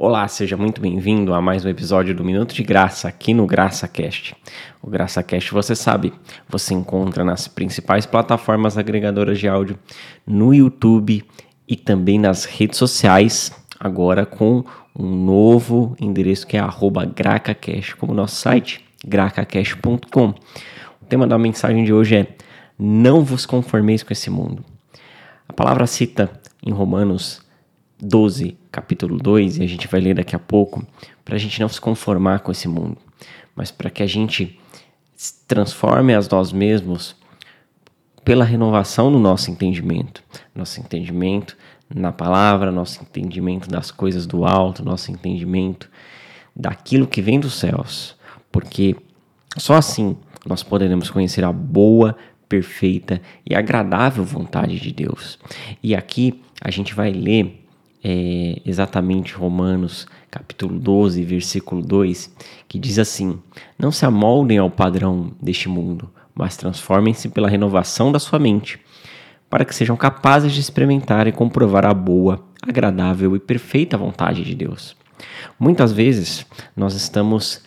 Olá, seja muito bem-vindo a mais um episódio do Minuto de Graça aqui no GraçaCast. O GraçaCast, você sabe, você encontra nas principais plataformas agregadoras de áudio, no YouTube e também nas redes sociais, agora com um novo endereço que é @gracacast, como nosso site, gracacast.com. O tema da mensagem de hoje é: Não vos conformeis com esse mundo. A palavra cita em Romanos 12, capítulo 2, e a gente vai ler daqui a pouco, para a gente não se conformar com esse mundo, mas para que a gente transforme a nós mesmos pela renovação do nosso entendimento, nosso entendimento na palavra, nosso entendimento das coisas do alto, nosso entendimento daquilo que vem dos céus, porque só assim nós poderemos conhecer a boa, perfeita e agradável vontade de Deus. E aqui a gente vai ler é, exatamente Romanos capítulo 12, versículo 2, que diz assim: Não se amoldem ao padrão deste mundo, mas transformem-se pela renovação da sua mente, para que sejam capazes de experimentar e comprovar a boa, agradável e perfeita vontade de Deus. Muitas vezes nós estamos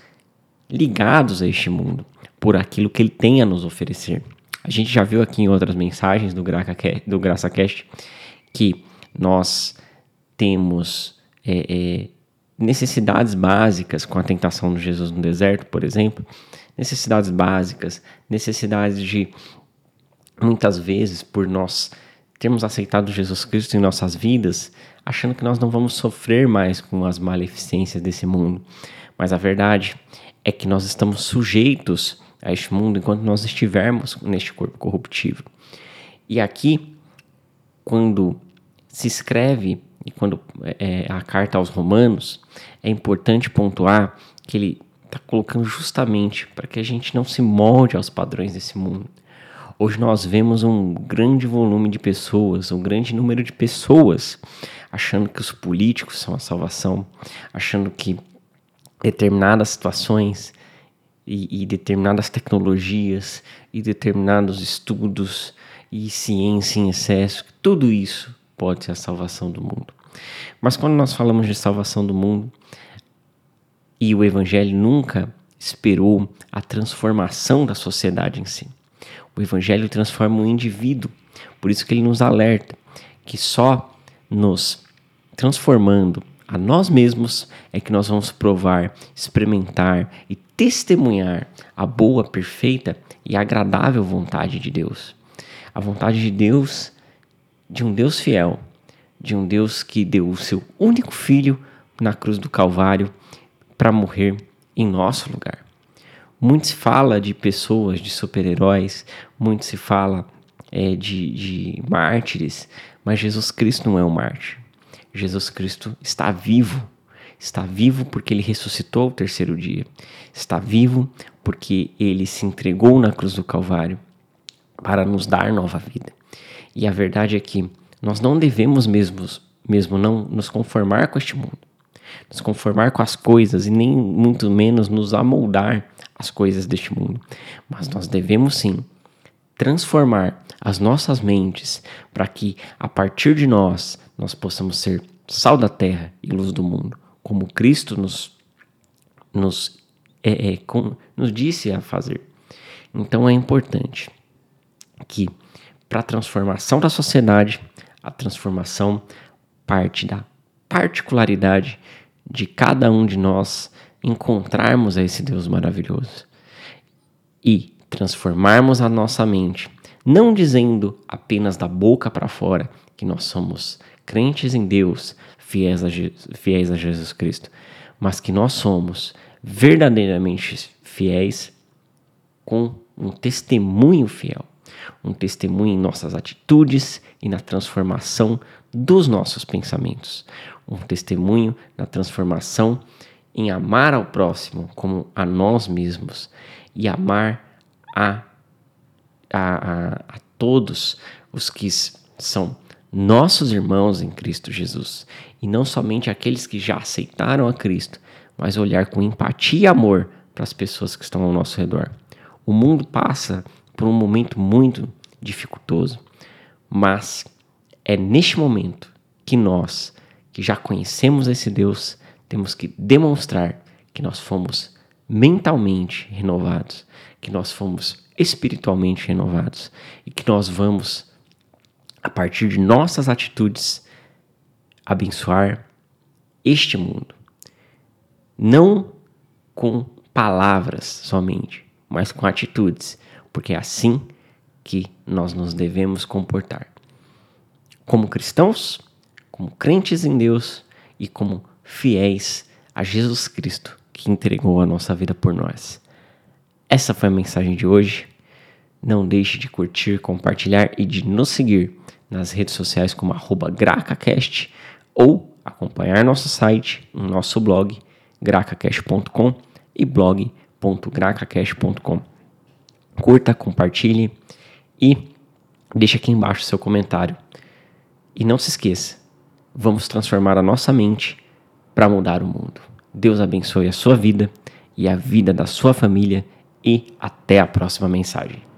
ligados a este mundo por aquilo que ele tem a nos oferecer. A gente já viu aqui em outras mensagens do, do GraçaCast que nós temos é, é, necessidades básicas com a tentação de Jesus no deserto, por exemplo, necessidades básicas, necessidades de muitas vezes por nós termos aceitado Jesus Cristo em nossas vidas, achando que nós não vamos sofrer mais com as maleficências desse mundo. Mas a verdade é que nós estamos sujeitos a este mundo enquanto nós estivermos neste corpo corruptível. E aqui, quando se escreve e quando é, é, a carta aos Romanos, é importante pontuar que ele está colocando justamente para que a gente não se molde aos padrões desse mundo. Hoje nós vemos um grande volume de pessoas, um grande número de pessoas achando que os políticos são a salvação, achando que determinadas situações e, e determinadas tecnologias e determinados estudos e ciência em excesso, tudo isso pode ser a salvação do mundo. Mas quando nós falamos de salvação do mundo, e o Evangelho nunca esperou a transformação da sociedade em si. O Evangelho transforma o indivíduo, por isso que ele nos alerta que só nos transformando a nós mesmos é que nós vamos provar, experimentar e testemunhar a boa, perfeita e agradável vontade de Deus. A vontade de Deus de um Deus fiel, de um Deus que deu o seu único filho na cruz do Calvário para morrer em nosso lugar. Muito se fala de pessoas, de super-heróis, muito se fala é, de, de mártires, mas Jesus Cristo não é um mártir. Jesus Cristo está vivo. Está vivo porque ele ressuscitou o terceiro dia. Está vivo porque ele se entregou na cruz do Calvário para nos dar nova vida. E a verdade é que nós não devemos mesmo, mesmo não nos conformar com este mundo, nos conformar com as coisas e nem muito menos nos amoldar às coisas deste mundo, mas nós devemos sim transformar as nossas mentes para que a partir de nós nós possamos ser sal da terra e luz do mundo, como Cristo nos nos é, é, com, nos disse a fazer. Então é importante que para a transformação da sociedade, a transformação parte da particularidade de cada um de nós encontrarmos esse Deus maravilhoso e transformarmos a nossa mente, não dizendo apenas da boca para fora que nós somos crentes em Deus, fiéis a, fiéis a Jesus Cristo, mas que nós somos verdadeiramente fiéis com um testemunho fiel um testemunho em nossas atitudes e na transformação dos nossos pensamentos, um testemunho na transformação em amar ao próximo como a nós mesmos e amar a, a, a, a todos os que são nossos irmãos em Cristo Jesus e não somente aqueles que já aceitaram a Cristo, mas olhar com empatia e amor para as pessoas que estão ao nosso redor. O mundo passa por um momento muito dificultoso, mas é neste momento que nós, que já conhecemos esse Deus, temos que demonstrar que nós fomos mentalmente renovados, que nós fomos espiritualmente renovados e que nós vamos, a partir de nossas atitudes, abençoar este mundo. Não com palavras somente, mas com atitudes, porque é assim que nós nos devemos comportar. Como cristãos, como crentes em Deus e como fiéis a Jesus Cristo, que entregou a nossa vida por nós. Essa foi a mensagem de hoje. Não deixe de curtir, compartilhar e de nos seguir nas redes sociais como gracacast ou acompanhar nosso site, nosso blog, gracacast.com e blog.gracacast.com. Curta, compartilhe e deixe aqui embaixo seu comentário. E não se esqueça, vamos transformar a nossa mente para mudar o mundo. Deus abençoe a sua vida e a vida da sua família e até a próxima mensagem.